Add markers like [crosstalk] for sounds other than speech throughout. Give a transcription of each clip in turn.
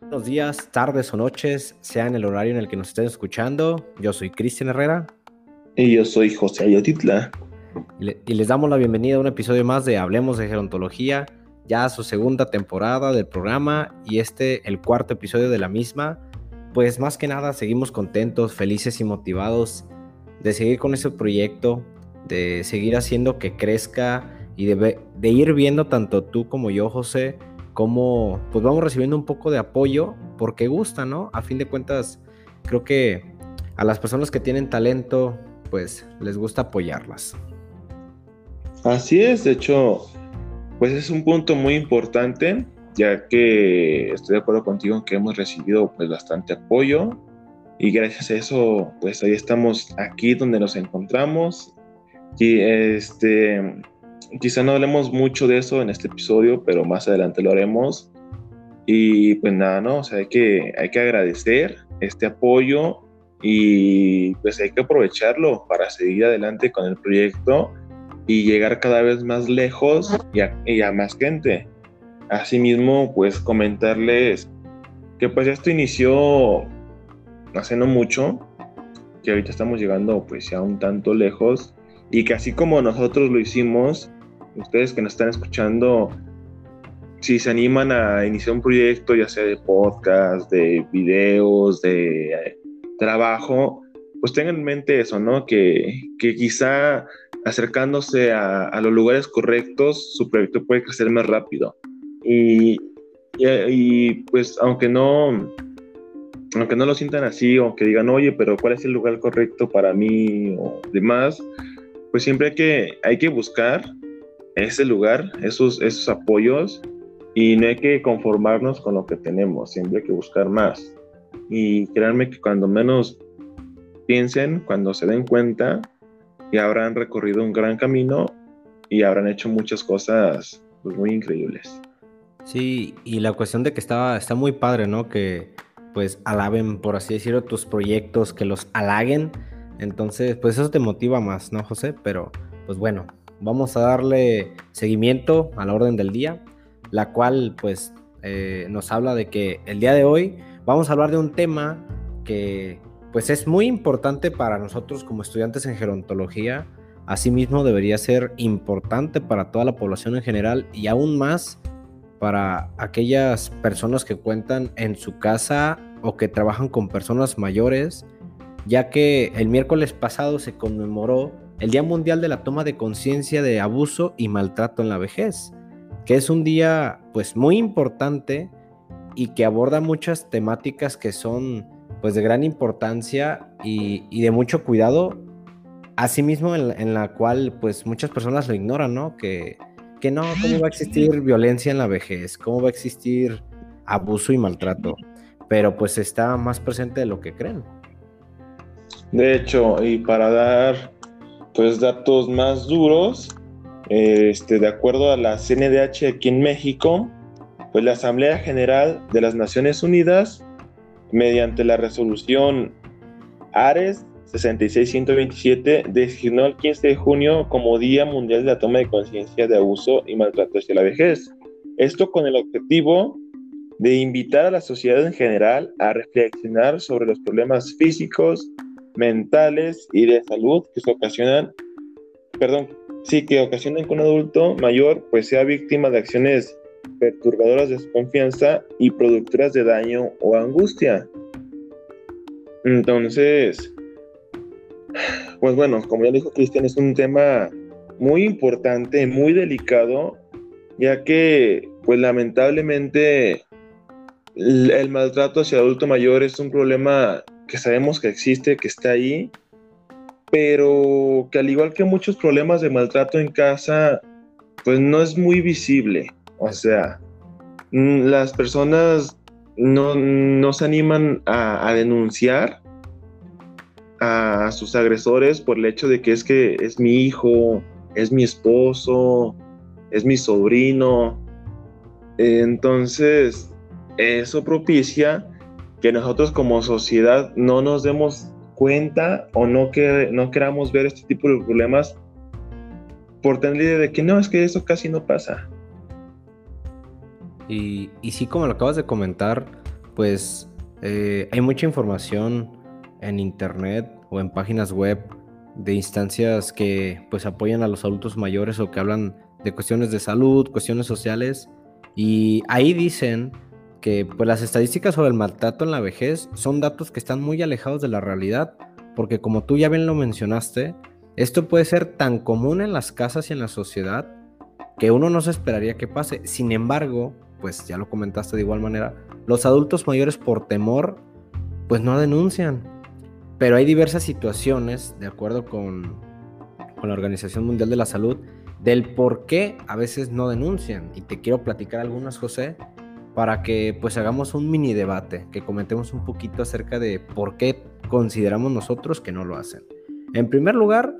Buenos días, tardes o noches, sea en el horario en el que nos estén escuchando. Yo soy Cristian Herrera. Y yo soy José Ayotitla. Y, les damos la bienvenida a un episodio más de Hablemos de Gerontología, ya su segunda temporada del programa y este el cuarto episodio de la misma. Pues más que nada seguimos contentos, felices y motivados de seguir con ese proyecto, de seguir haciendo que crezca y de, de ir viendo tanto tú como yo, José, cómo pues vamos recibiendo un poco de apoyo porque gusta, ¿no? A fin de cuentas, creo que a las personas que tienen talento, pues les gusta apoyarlas. Así es, de hecho, pues es un punto muy importante, ya que estoy de acuerdo contigo en que hemos recibido pues bastante apoyo y gracias a eso pues ahí estamos aquí donde nos encontramos y este quizá no hablemos mucho de eso en este episodio, pero más adelante lo haremos. Y pues nada, ¿no? O sea, hay que, hay que agradecer este apoyo y pues hay que aprovecharlo para seguir adelante con el proyecto y llegar cada vez más lejos y a, más gente. Asimismo, pues comentarles que pues esto inició hace no mucho, que ahorita estamos llegando pues ya un tanto lejos y que así como nosotros lo hicimos, ustedes que nos están escuchando, si se animan a iniciar un proyecto, ya sea de podcast, de videos, de eh, trabajo, pues tengan en mente eso, ¿no? Que, que quizá acercándose a, a, los lugares correctos, su proyecto puede crecer más rápido. Y, y, pues aunque no, aunque no lo sientan así, o que digan, oye, pero ¿cuál es el lugar correcto para mí? o demás, pues siempre hay que, hay que buscar ese lugar, esos, esos apoyos, y no hay que conformarnos con lo que tenemos, siempre hay que buscar más. Y créanme que cuando menos piensen, cuando se den cuenta, ya habrán recorrido un gran camino y habrán hecho muchas cosas pues, muy increíbles. Sí, y la cuestión de que está, está muy padre, ¿no? Que pues alaben, por así decirlo, tus proyectos, que los halaguen. Entonces, pues eso te motiva más, ¿no, José? Pero, pues bueno, vamos a darle seguimiento a la orden del día, la cual pues eh, nos habla de que el día de hoy vamos a hablar de un tema que pues es muy importante para nosotros como estudiantes en gerontología, asimismo debería ser importante para toda la población en general y aún más para aquellas personas que cuentan en su casa o que trabajan con personas mayores, ya que el miércoles pasado se conmemoró el Día Mundial de la Toma de Conciencia de Abuso y Maltrato en la Vejez, que es un día pues muy importante y que aborda muchas temáticas que son pues de gran importancia y, de mucho cuidado, asimismo en, en, la cual pues muchas personas lo ignoran, ¿no? Que, que no, ¿cómo va a existir violencia en la vejez? ¿Cómo va a existir abuso y maltrato? Pero pues está más presente de lo que creen. De hecho, y para dar pues datos más duros, este, de acuerdo a la CNDH aquí en México, pues la Asamblea General de las Naciones Unidas, mediante la resolución ARES 66127, designó el 15 de junio como Día Mundial de la Toma de Conciencia de Abuso y Maltrato hacia la Vejez. Esto con el objetivo de invitar a la sociedad en general a reflexionar sobre los problemas físicos, mentales y de salud que se ocasionan, perdón, sí, que ocasionan que un adulto mayor pues sea víctima de acciones perturbadoras de su confianza y productoras de daño o angustia. Entonces, pues bueno, como ya dijo Cristian, es un tema muy importante, muy delicado, ya que pues lamentablemente el, el maltrato hacia adulto mayor es un problema que sabemos que existe, que está ahí, pero que al igual que muchos problemas de maltrato en casa, pues no es muy visible. O sea, mm, las personas no, se animan a, denunciar a sus agresores por el hecho de que es que es mi hijo, es mi esposo, es mi sobrino. Entonces, eso propicia que nosotros como sociedad no nos demos cuenta o no, que, no queramos ver este tipo de problemas por tener la idea de que no, es que eso casi no pasa. Y, y sí, como lo acabas de comentar, pues eh, hay mucha información en internet o en páginas web de instancias que pues apoyan a los adultos mayores o que hablan de cuestiones de salud, cuestiones sociales y ahí dicen que pues las estadísticas sobre el maltrato en la vejez son datos que están muy alejados de la realidad porque como tú ya bien lo mencionaste, esto puede ser tan común en las casas y en la sociedad que uno no se esperaría que pase. Sin embargo, pues ya lo comentaste de igual manera, los adultos mayores por temor, pues no denuncian. Pero hay diversas situaciones, de acuerdo con, con la Organización Mundial de la Salud, del por qué a veces no denuncian. Y te quiero platicar algunas, José, para que pues hagamos un mini debate, que comentemos un poquito acerca de por qué consideramos nosotros que no lo hacen. En primer lugar,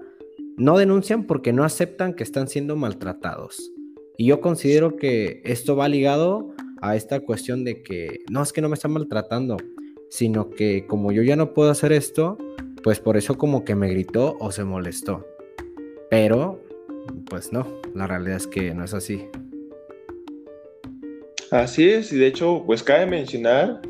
no denuncian porque no aceptan que están siendo maltratados. Y yo considero que esto va ligado a esta cuestión de que no es que no me están maltratando, sino que como yo ya no puedo hacer esto, pues por eso como que me gritó o se molestó. Pero, pues no, la realidad es que no es así. Así es, y de hecho, pues cabe mencionar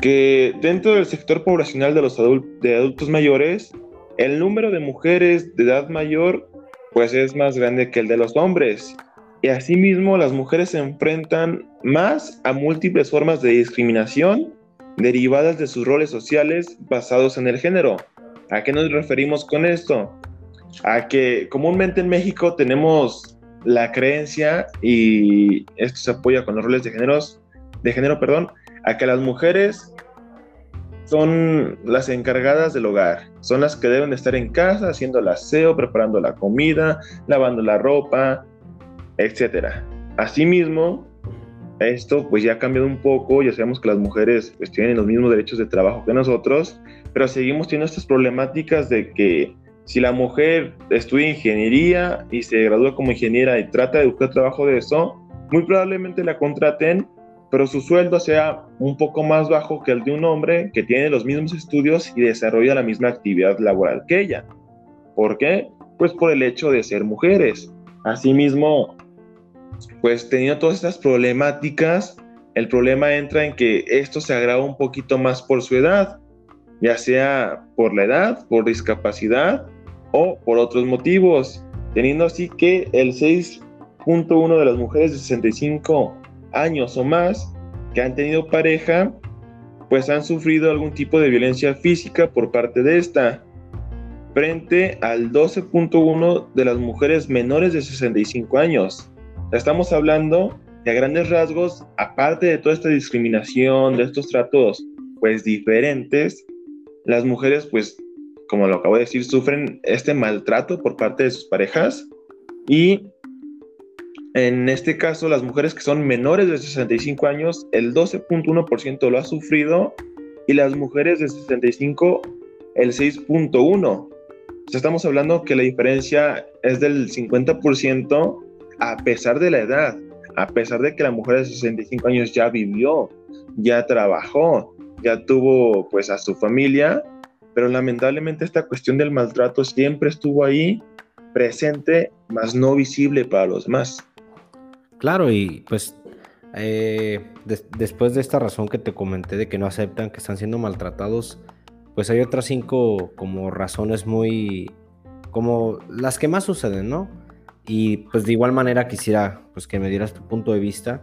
que dentro del sector poblacional de los adultos mayores, el número de mujeres de edad mayor pues es más grande que el de los hombres. Y asimismo las mujeres se enfrentan más a múltiples formas de discriminación derivadas de sus roles sociales basados en el género. ¿A qué nos referimos con esto? A que comúnmente en México tenemos la creencia, y esto se apoya con los roles de, géneros, de género, perdón, a que las mujeres son las encargadas del hogar, son las que deben estar en casa haciendo el aseo, preparando la comida, lavando la ropa, etc. Asimismo, esto pues ya ha cambiado un poco, ya sabemos que las mujeres pues, tienen los mismos derechos de trabajo que nosotros, pero seguimos teniendo estas problemáticas de que si la mujer estudia ingeniería y se gradúa como ingeniera y trata de buscar trabajo de eso, muy probablemente la contraten pero su sueldo sea un poco más bajo que el de un hombre que tiene los mismos estudios y desarrolla la misma actividad laboral que ella. ¿Por qué? Pues por el hecho de ser mujeres. Asimismo, pues teniendo todas estas problemáticas, el problema entra en que esto se agrava un poquito más por su edad, ya sea por la edad, por discapacidad o por otros motivos, teniendo así que el 6.1 de las mujeres de 65 años o más que han tenido pareja, pues han sufrido algún tipo de violencia física por parte de esta, frente al 12.1 de las mujeres menores de 65 años. Estamos hablando que a grandes rasgos, aparte de toda esta discriminación, de estos tratos pues diferentes, las mujeres pues, como lo acabo de decir, sufren este maltrato por parte de sus parejas y en este caso, las mujeres que son menores de 65 años, el 12.1% lo ha sufrido y las mujeres de 65, el 6.1%. Estamos hablando que la diferencia es del 50% a pesar de la edad, a pesar de que la mujer de 65 años ya vivió, ya trabajó, ya tuvo pues a su familia, pero lamentablemente esta cuestión del maltrato siempre estuvo ahí presente, más no visible para los demás. Claro, y pues eh, después de esta razón que te comenté de que no aceptan que están siendo maltratados, pues hay otras cinco como razones muy como las que más suceden, ¿no? Y pues de igual manera quisiera pues que me dieras tu punto de vista,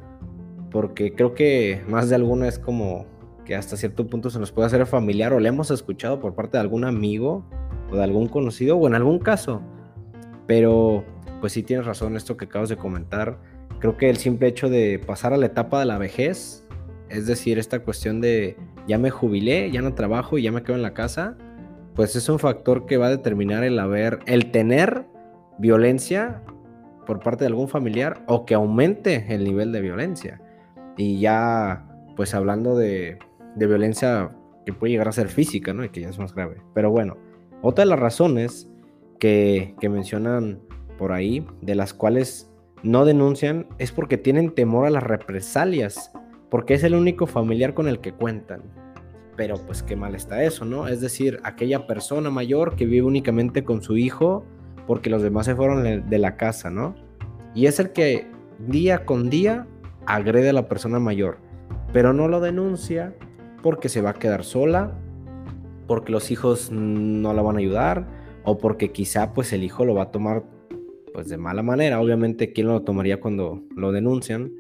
porque creo que más de alguna es como que hasta cierto punto se nos puede hacer familiar o le hemos escuchado por parte de algún amigo o de algún conocido o en algún caso. Pero pues sí tienes razón esto que acabas de comentar Creo que el simple hecho de pasar a la etapa de la vejez, es decir, esta cuestión de ya me jubilé, ya no trabajo y ya me quedo en la casa, pues es un factor que va a determinar el haber, el tener violencia por parte de algún familiar o que aumente el nivel de violencia. Y ya, pues hablando de, de violencia que puede llegar a ser física, ¿no? Y que ya es más grave. Pero bueno, otra de las razones que, mencionan por ahí, de las cuales no denuncian es porque tienen temor a las represalias, porque es el único familiar con el que cuentan. Pero pues qué mal está eso, ¿no? Es decir, aquella persona mayor que vive únicamente con su hijo, porque los demás se fueron de la casa, ¿no? Y es el que día con día agrede a la persona mayor, pero no lo denuncia porque se va a quedar sola, porque los hijos no la van a ayudar o porque quizá pues el hijo lo va a tomar pues de mala manera. Obviamente, ¿quién lo tomaría cuando lo denuncian?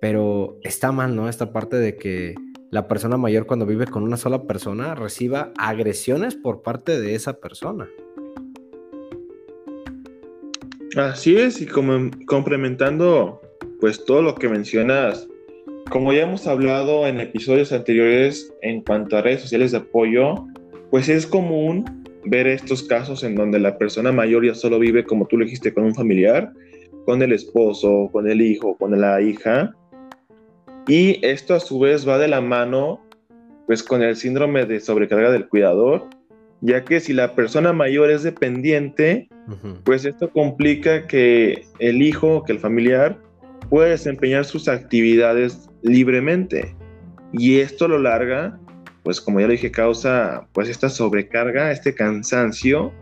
Pero está mal, ¿no? Esta parte de que la persona mayor cuando vive con una sola persona reciba agresiones por parte de esa persona. Así es, y como complementando pues todo lo que mencionas, como ya hemos hablado en episodios anteriores en cuanto a redes sociales de apoyo, pues es común ver estos casos en donde la persona mayor ya solo vive, como tú lo dijiste, con un familiar, con el esposo, con el hijo, con la hija, y esto a su vez va de la mano pues con el síndrome de sobrecarga del cuidador, ya que si la persona mayor es dependiente, pues esto complica que el hijo, que el familiar pueda desempeñar sus actividades libremente. Y esto lo larga, pues como ya lo dije, causa pues esta sobrecarga, este cansancio.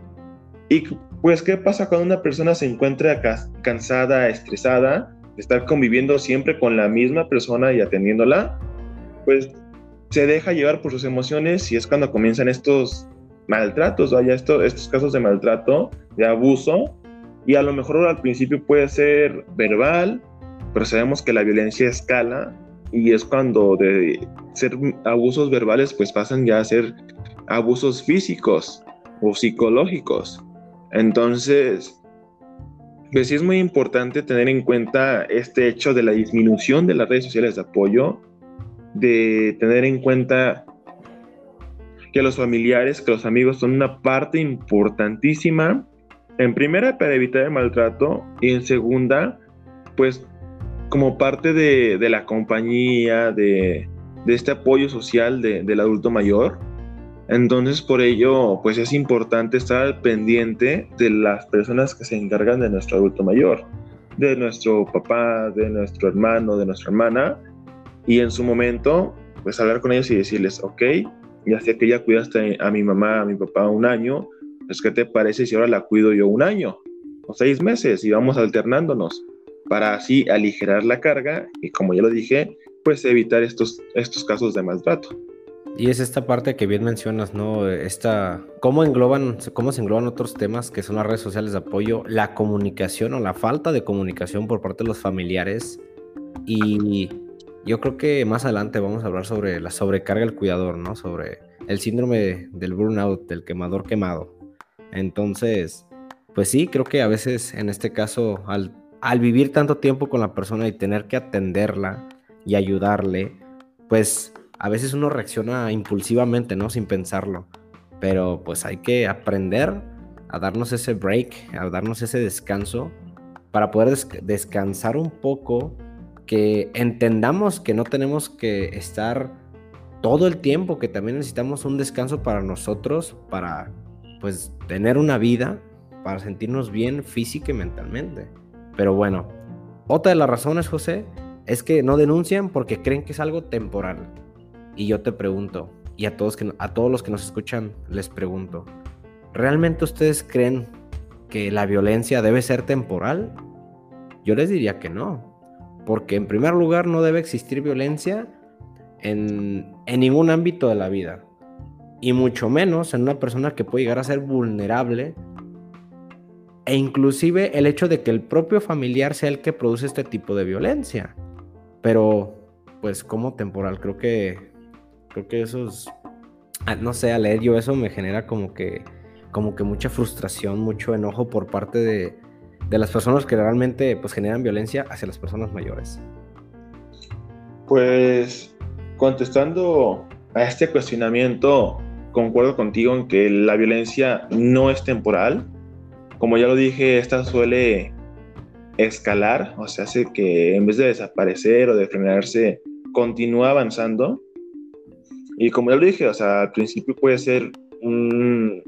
Y pues, ¿qué pasa cuando una persona se encuentra cansada, estresada? estar conviviendo siempre con la misma persona y atendiéndola, pues se deja llevar por sus emociones y es cuando comienzan estos maltratos, vaya, esto, estos casos de maltrato, de abuso, y a lo mejor al principio puede ser verbal, pero sabemos que la violencia escala y es cuando de ser abusos verbales pues pasan ya a ser abusos físicos o psicológicos. Entonces, pues sí es muy importante tener en cuenta este hecho de la disminución de las redes sociales de apoyo, de tener en cuenta que los familiares, que los amigos son una parte importantísima, en primera para evitar el maltrato y en segunda, pues como parte de, la compañía, de, este apoyo social del adulto mayor, entonces, por ello, pues es importante estar pendiente de las personas que se encargan de nuestro adulto mayor, de nuestro papá, de nuestro hermano, de nuestra hermana, y en su momento, pues hablar con ellos y decirles, ok, ya sé que ya cuidaste a mi mamá, a mi papá un año, pues ¿qué te parece si ahora la cuido yo un año o seis meses y vamos alternándonos para así aligerar la carga y como ya lo dije, pues evitar estos, estos casos de maltrato. Y es esta parte que bien mencionas, ¿no? Esta, ¿cómo engloban, cómo se engloban otros temas que son las redes sociales de apoyo, la comunicación o la falta de comunicación por parte de los familiares? Y yo creo que más adelante vamos a hablar sobre la sobrecarga del cuidador, ¿no? Sobre el síndrome del burnout, del quemador quemado. Entonces, pues sí, creo que a veces en este caso, al, al vivir tanto tiempo con la persona y tener que atenderla y ayudarle, pues a veces uno reacciona impulsivamente, ¿no? Sin pensarlo. Pero pues hay que aprender a darnos ese break, a darnos ese descanso para poder descansar un poco, que entendamos que no tenemos que estar todo el tiempo, que también necesitamos un descanso para nosotros, para pues tener una vida, para sentirnos bien física y mentalmente. Pero bueno, otra de las razones, José, es que no denuncian porque creen que es algo temporal. Y yo te pregunto, y a todos, que, a todos los que nos escuchan les pregunto, ¿realmente ustedes creen que la violencia debe ser temporal? Yo les diría que no, porque en primer lugar no debe existir violencia en, en ningún ámbito de la vida, y mucho menos en una persona que puede llegar a ser vulnerable e inclusive el hecho de que el propio familiar sea el que produce este tipo de violencia. Pero, pues como temporal, creo que Creo que eso es, ah, no sé, al leer yo eso me genera como que, como que mucha frustración, mucho enojo por parte de, de las personas que realmente pues generan violencia hacia las personas mayores. Pues contestando a este cuestionamiento, concuerdo contigo en que la violencia no es temporal. Como ya lo dije, esta suele escalar, o sea, hace que en vez de desaparecer o de frenarse, continúa avanzando. Y como ya lo dije, o sea, al principio puede ser un,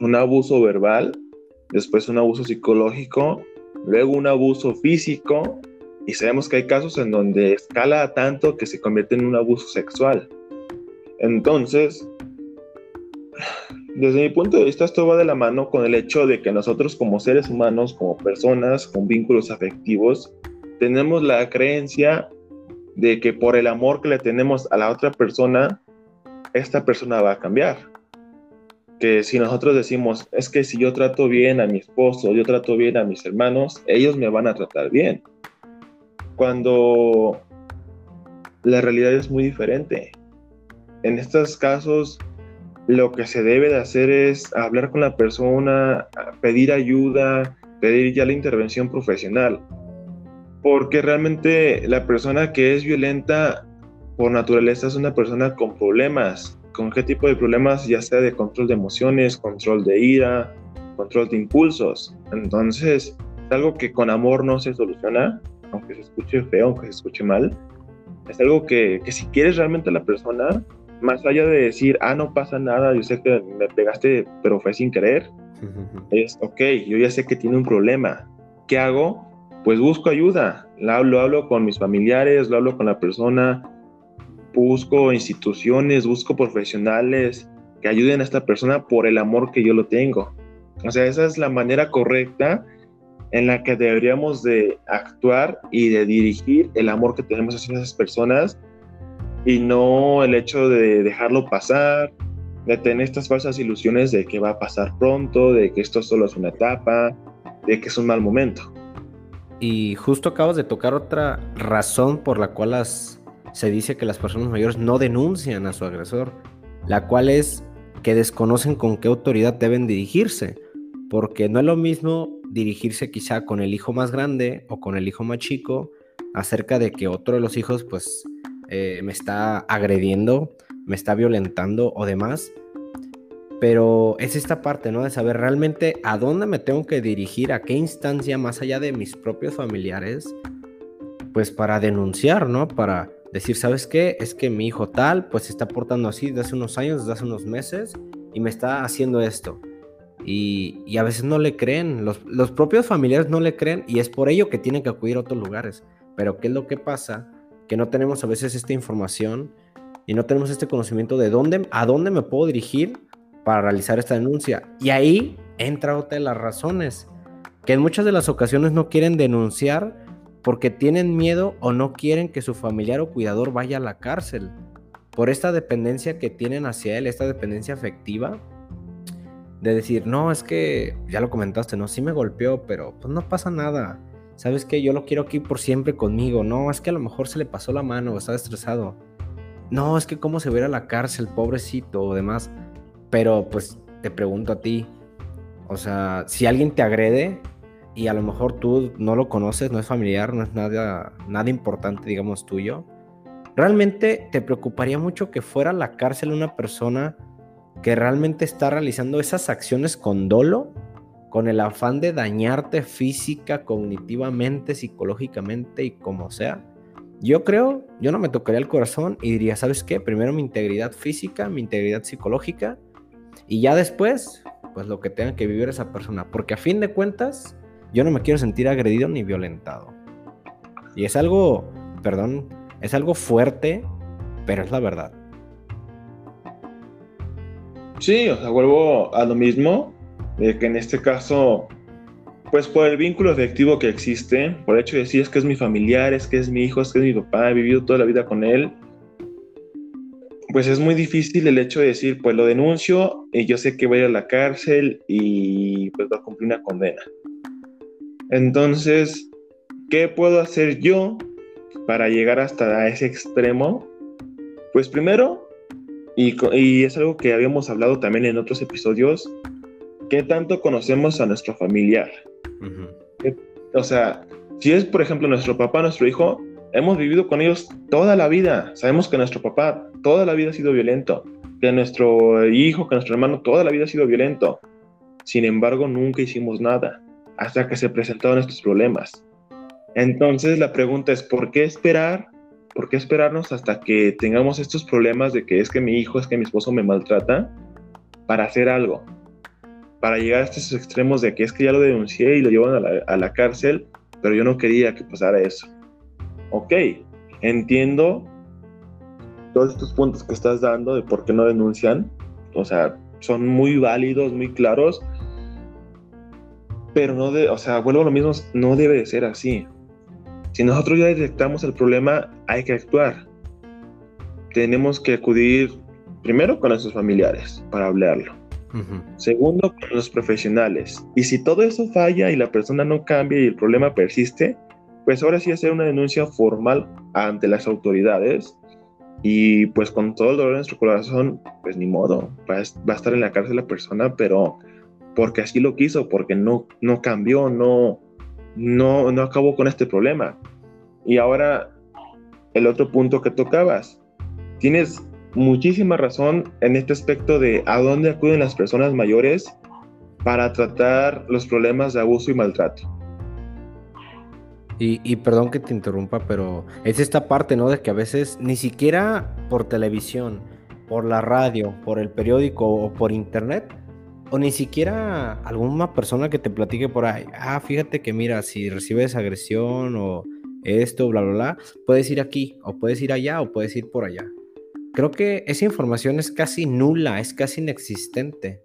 un abuso verbal, después un abuso psicológico, luego un abuso físico, y sabemos que hay casos en donde escala tanto que se convierte en un abuso sexual. Entonces, desde mi punto de vista esto va de la mano con el hecho de que nosotros como seres humanos, como personas con vínculos afectivos, tenemos la creencia de que por el amor que le tenemos a la otra persona, esta persona va a cambiar. Que si nosotros decimos, es que si yo trato bien a mi esposo, yo trato bien a mis hermanos, ellos me van a tratar bien. Cuando la realidad es muy diferente. En estos casos, lo que se debe de hacer es hablar con la persona, pedir ayuda, pedir ya la intervención profesional. Porque realmente la persona que es violenta por naturaleza es una persona con problemas. ¿Con qué tipo de problemas? Ya sea de control de emociones, control de ira, control de impulsos. Entonces, es algo que con amor no se soluciona, aunque se escuche feo, aunque se escuche mal. Es algo que, que si quieres realmente a la persona, más allá de decir, ah, no pasa nada, yo sé que me pegaste, pero fue sin querer, es, ok, yo ya sé que tiene un problema. ¿Qué hago? Pues busco ayuda. Lo hablo, hablo con mis familiares, lo hablo con la persona, busco instituciones, busco profesionales que ayuden a esta persona por el amor que yo lo tengo. O sea, esa es la manera correcta en la que deberíamos de actuar y de dirigir el amor que tenemos hacia esas personas y no el hecho de dejarlo pasar, de tener estas falsas ilusiones de que va a pasar pronto, de que esto solo es una etapa, de que es un mal momento. Y justo acabas de tocar otra razón por la cual se dice que las personas mayores no denuncian a su agresor, la cual es que desconocen con qué autoridad deben dirigirse, porque no es lo mismo dirigirse quizá con el hijo más grande o con el hijo más chico acerca de que otro de los hijos pues eh, me está agrediendo, me está violentando o demás. Pero es esta parte, ¿no? De saber realmente a dónde me tengo que dirigir, a qué instancia más allá de mis propios familiares, pues para denunciar, ¿no? Para decir, ¿sabes qué? Es que mi hijo tal, pues se está portando así desde hace unos años, desde hace unos meses, y me está haciendo esto. Y, a veces no le creen, los, los propios familiares no le creen, y es por ello que tienen que acudir a otros lugares. Pero ¿qué es lo que pasa? Que no tenemos a veces esta información y no tenemos este conocimiento de dónde, a dónde me puedo dirigir para realizar esta denuncia. Y ahí entra otra de las razones, que en muchas de las ocasiones no quieren denunciar porque tienen miedo o no quieren que su familiar o cuidador vaya a la cárcel. Por esta dependencia que tienen hacia él, esta dependencia afectiva, de decir, no, es que, ya lo comentaste, no, sí me golpeó, pero pues no pasa nada ¿sabes qué? Yo lo quiero aquí por siempre conmigo. No, es que a lo mejor se le pasó la mano o estaba estresado. No, es que cómo se va a la cárcel, pobrecito o demás. Pero pues te pregunto a ti, o sea, si alguien te agrede y a lo mejor tú no lo conoces, no es familiar, no es nada, nada importante, digamos, tuyo, ¿realmente te preocuparía mucho que fuera a la cárcel una persona que realmente está realizando esas acciones con dolo? Con el afán de dañarte física, cognitivamente, psicológicamente y como sea. Yo creo, yo no me tocaría el corazón y diría, ¿sabes qué? Primero mi integridad física, mi integridad psicológica y ya después, pues lo que tenga que vivir esa persona. Porque a fin de cuentas, yo no me quiero sentir agredido ni violentado. Y es algo, perdón, es algo fuerte, pero es la verdad. Sí, o sea, vuelvo a lo mismo de que en este caso, pues por el vínculo afectivo que existe, por el hecho de decir es que es mi familiar, es que es mi hijo, es que es mi papá, he vivido toda la vida con él, pues es muy difícil el hecho de decir, pues lo denuncio y yo sé que voy a a la cárcel y pues va a cumplir una condena. Entonces, ¿qué puedo hacer yo para llegar hasta ese extremo? Pues primero, y, y es algo que habíamos hablado también en otros episodios, ¿qué tanto conocemos a nuestro familiar? O sea, si es, por ejemplo, nuestro papá, nuestro hijo, hemos vivido con ellos toda la vida. Sabemos que nuestro papá toda la vida ha sido violento, que nuestro hijo, que nuestro hermano toda la vida ha sido violento. Sin embargo, nunca hicimos nada hasta que se presentaron estos problemas. Entonces, la pregunta es, ¿por qué esperar? ¿Por qué esperarnos hasta que tengamos estos problemas de que es que mi hijo, es que mi esposo me maltrata para hacer algo? Para llegar a estos extremos de que es que ya lo denuncié y lo llevan a la, cárcel, pero yo no quería que pasara eso. Ok, entiendo todos estos puntos que estás dando de por qué no denuncian, o sea, son muy válidos, muy claros, pero no de, o sea, vuelvo a lo mismo, no debe de ser así. Si nosotros ya detectamos el problema, hay que actuar. Tenemos que acudir primero con nuestros familiares para hablarlo. Segundo, con los profesionales. Y si todo eso falla y la persona no cambia y el problema persiste, pues ahora sí hacer una denuncia formal ante las autoridades y pues con todo el dolor en nuestro corazón, pues ni modo, va a, estar en la cárcel la persona, pero porque así lo quiso, porque no, no cambió, no, no, no acabó con este problema. Y ahora el otro punto que tocabas, tienes muchísima razón en este aspecto de a dónde acuden las personas mayores para tratar los problemas de abuso y maltrato. Y, perdón que te interrumpa, pero es esta parte, ¿no? De que a veces ni siquiera por televisión, por la radio, por el periódico o por internet, o ni siquiera alguna persona que te platique por ahí, ah, fíjate que mira, si recibes agresión o esto, bla, bla, bla, puedes ir aquí, o puedes ir allá, o puedes ir por allá. Creo que esa información es casi nula, es casi inexistente.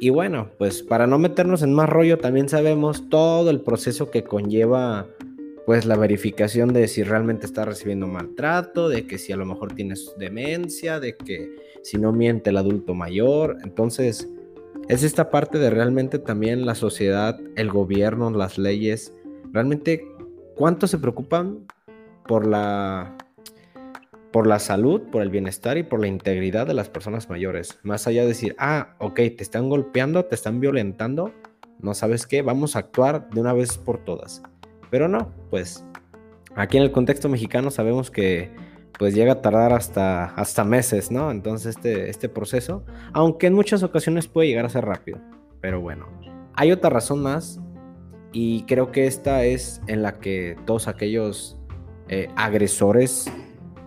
Y bueno, pues para no meternos en más rollo, también sabemos todo el proceso que conlleva pues la verificación de si realmente está recibiendo maltrato, de que si a lo mejor tienes demencia, de que si no miente el adulto mayor. Entonces, es esta parte de realmente también la sociedad, el gobierno, las leyes, realmente cuánto se preocupan por la por la salud, por el bienestar y por la integridad de las personas mayores. Más allá de decir, ah, ok, te están golpeando, te están violentando, no sabes qué, vamos a actuar de una vez por todas. Pero no, pues aquí en el contexto mexicano sabemos que pues llega a tardar hasta, hasta meses, ¿no? Entonces este, este proceso, aunque en muchas ocasiones puede llegar a ser rápido. Pero bueno, hay otra razón más y creo que esta es en la que todos aquellos eh, agresores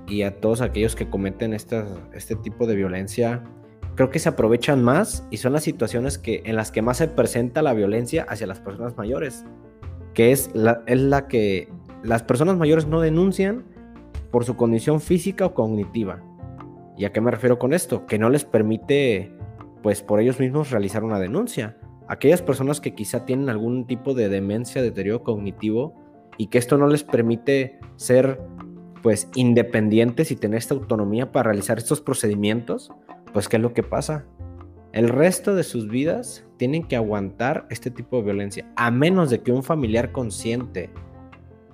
y a todos aquellos que cometen este tipo de violencia, creo que se aprovechan más y son las situaciones que, en las que más se presenta la violencia hacia las personas mayores que es la, es la que las personas mayores no denuncian por su condición física o cognitiva. ¿Y a qué me refiero con esto? Que no les permite, pues por ellos mismos, realizar una denuncia. Aquellas personas que quizá tienen algún tipo de demencia, deterioro cognitivo, y que esto no les permite ser, pues, independientes y tener esta autonomía para realizar estos procedimientos, pues, ¿qué es lo que pasa? El resto de sus vidas tienen que aguantar este tipo de violencia, a menos de que un familiar consciente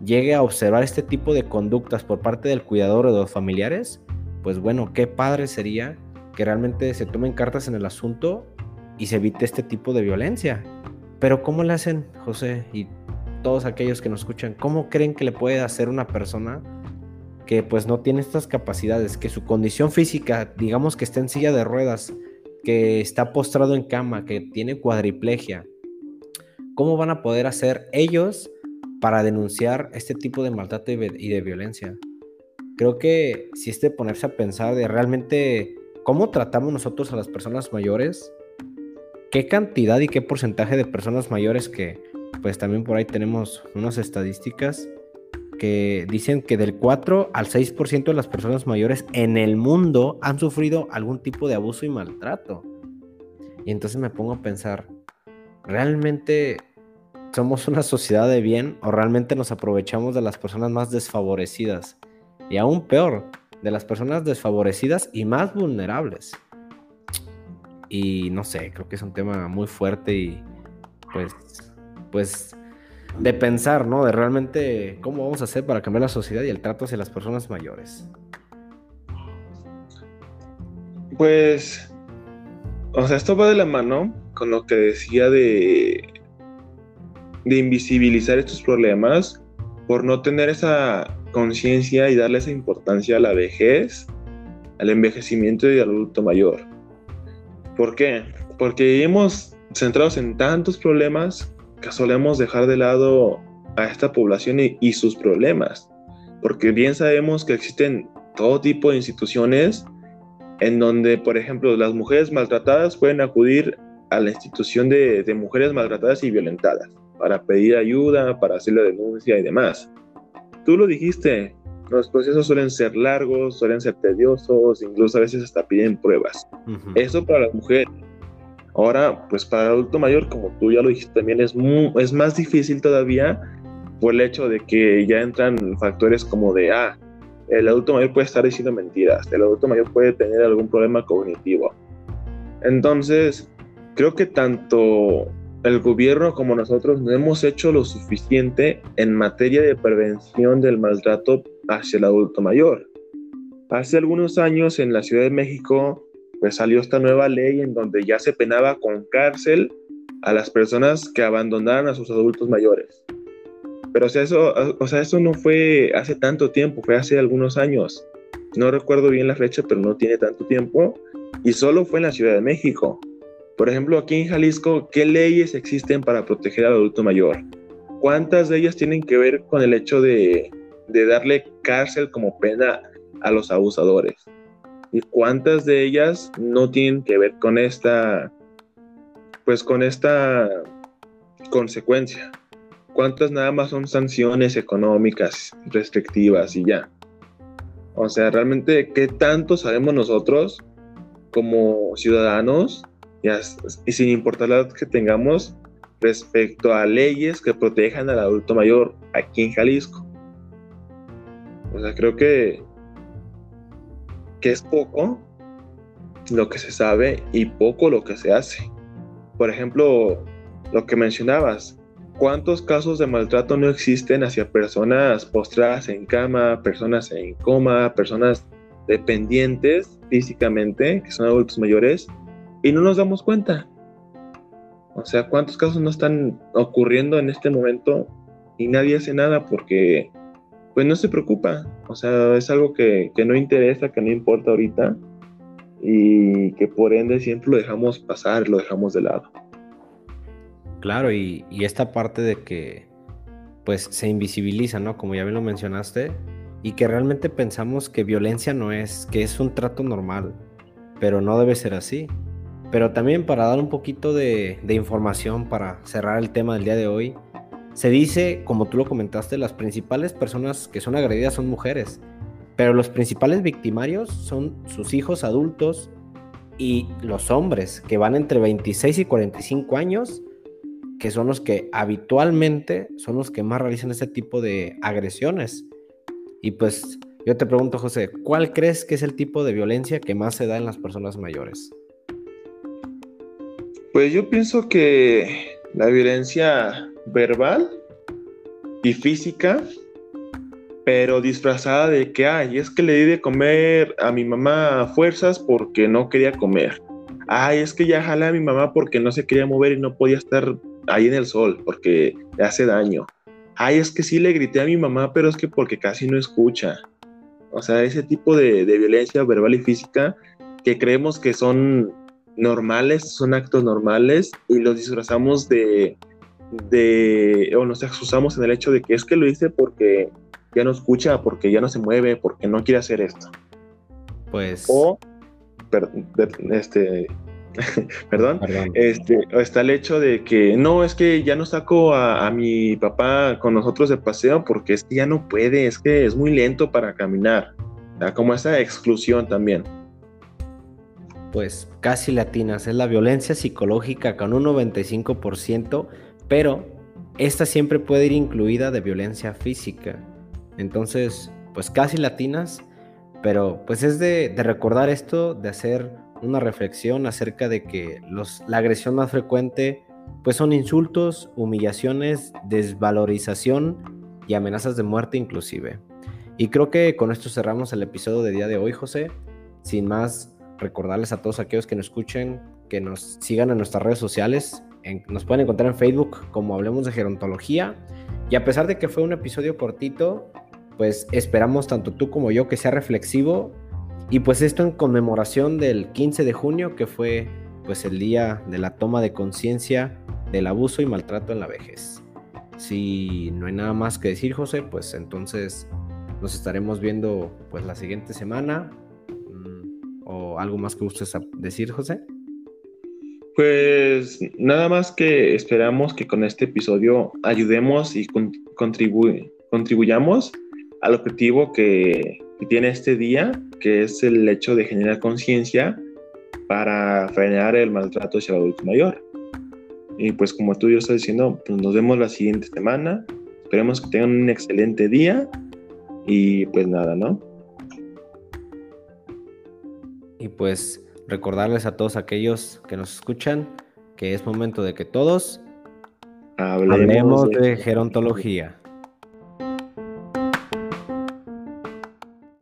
llegue a observar este tipo de conductas por parte del cuidador o de los familiares, pues bueno, qué padre sería que realmente se tomen cartas en el asunto y se evite este tipo de violencia. Pero ¿cómo le hacen, José, y todos aquellos que nos escuchan, cómo creen que le puede hacer una persona que pues no tiene estas capacidades, que su condición física, digamos que está en silla de ruedas, que está postrado en cama, que tiene cuadriplegia, ¿cómo van a poder hacer ellos para denunciar este tipo de maltrato y de violencia? Creo que si es de ponerse a pensar de realmente cómo tratamos nosotros a las personas mayores, qué cantidad y qué porcentaje de personas mayores que pues también por ahí tenemos unas estadísticas que dicen que del 4 al 6% de las personas mayores en el mundo han sufrido algún tipo de abuso y maltrato. Y entonces me pongo a pensar, ¿realmente somos una sociedad de bien o realmente nos aprovechamos de las personas más desfavorecidas? Y aún peor, de las personas desfavorecidas y más vulnerables. Y no sé, creo que es un tema muy fuerte y pues, pues de pensar, ¿no? De realmente cómo vamos a hacer para cambiar la sociedad y el trato hacia las personas mayores. Pues, o sea, esto va de la mano con lo que decía de, de invisibilizar estos problemas por no tener esa conciencia y darle esa importancia a la vejez, al envejecimiento y al adulto mayor. ¿Por qué? Porque hemos centrados en tantos problemas solemos dejar de lado a esta población y, sus problemas, porque bien sabemos que existen todo tipo de instituciones en donde, por ejemplo, las mujeres maltratadas pueden acudir a la institución de, de, mujeres maltratadas y violentadas para pedir ayuda, para hacer la denuncia y demás. Tú lo dijiste, los procesos suelen ser largos, suelen ser tediosos, incluso a veces hasta piden pruebas. Eso para las mujeres. Ahora, pues para el adulto mayor, como tú ya lo dijiste, también es, es más difícil todavía por el hecho de que ya entran factores como de, ah, el adulto mayor puede estar diciendo mentiras, el adulto mayor puede tener algún problema cognitivo. Entonces, creo que tanto el gobierno como nosotros no hemos hecho lo suficiente en materia de prevención del maltrato hacia el adulto mayor. Hace algunos años en la Ciudad de México pues salió esta nueva ley en donde ya se penaba con cárcel a las personas que abandonaran a sus adultos mayores. Pero o eso, o sea, eso no fue hace tanto tiempo, fue hace algunos años. No recuerdo bien la fecha, pero no tiene tanto tiempo. Y solo fue en la Ciudad de México. Por ejemplo, aquí en Jalisco, ¿qué leyes existen para proteger al adulto mayor? ¿Cuántas de ellas tienen que ver con el hecho de, de darle cárcel como pena a los abusadores? Y cuántas de ellas no tienen que ver con esta, pues con esta consecuencia. ¿Cuántas nada más son sanciones económicas restrictivas y ya? O sea, realmente, ¿qué tanto sabemos nosotros como ciudadanos y, sin importar la edad que tengamos respecto a leyes que protejan al adulto mayor aquí en Jalisco? O sea, creo que que es poco lo que se sabe y poco lo que se hace. Por ejemplo, lo que mencionabas, ¿cuántos casos de maltrato no existen hacia personas postradas en cama, personas en coma, personas dependientes físicamente, que son adultos mayores, y no nos damos cuenta? O sea, ¿cuántos casos no están ocurriendo en este momento y nadie hace nada porque pues no se preocupa. O sea, es algo que, no interesa, que no importa ahorita y que por ende siempre lo dejamos pasar, lo dejamos de lado. Claro, y, y, esta parte de que pues se invisibiliza, ¿no? Como ya bien lo mencionaste, y que realmente pensamos que violencia no es, que es un trato normal, pero no debe ser así. Pero también para dar un poquito de, de información para cerrar el tema del día de hoy, se dice, como tú lo comentaste, las principales personas que son agredidas son mujeres, pero los principales victimarios son sus hijos adultos y los hombres que van entre 26 y 45 años, que son los que habitualmente son los que más realizan este tipo de agresiones. Y pues yo te pregunto, José, ¿cuál crees que es el tipo de violencia que más se da en las personas mayores? Pues yo pienso que la violencia verbal y física, pero disfrazada de que, ay, es que le di de comer a mi mamá a fuerzas porque no quería comer. Ay, es que ya jalé a mi mamá porque no se quería mover y no podía estar ahí en el sol porque le hace daño. Ay, es que sí le grité a mi mamá, pero es que porque casi no escucha. O sea, ese tipo de, de violencia verbal y física que creemos que son normales, son actos normales y los disfrazamos de, de, o nos excusamos en el hecho de que es que lo hice porque ya no escucha, porque ya no se mueve, porque no quiere hacer esto. Pues. O, este, [laughs] perdón, este, está el hecho de que no, es que ya no saco a, a, mi papá con nosotros de paseo porque es que ya no puede, es que es muy lento para caminar. como esa exclusión también. Pues casi latinas, es la violencia psicológica con un 95% pero esta siempre puede ir incluida de violencia física. Entonces, pues casi latinas, pero pues es de, recordar esto, de hacer una reflexión acerca de que los, la agresión más frecuente pues son insultos, humillaciones, desvalorización y amenazas de muerte inclusive. Y creo que con esto cerramos el episodio de día de hoy, José. Sin más, recordarles a todos aquellos que nos escuchen, que nos sigan en nuestras redes sociales, nos pueden encontrar en Facebook como Hablemos de Gerontología. Y a pesar de que fue un episodio cortito, pues esperamos tanto tú como yo que sea reflexivo. Y pues esto en conmemoración del 15 de junio, que fue pues el día de la toma de conciencia del abuso y maltrato en la vejez. Si no hay nada más que decir, José, pues entonces nos estaremos viendo pues la siguiente semana. Mm, ¿O algo más que gustes decir, José? Pues nada más que esperamos que con este episodio ayudemos y contribuyamos al objetivo que, tiene este día, que es el hecho de generar conciencia para frenar el maltrato hacia el adulto mayor. Y pues como tú y yo estás diciendo, pues nos vemos la siguiente semana. Esperemos que tengan un excelente día y pues nada, ¿no? Y pues recordarles a todos aquellos que nos escuchan que es momento de que todos hablemos, de gerontología.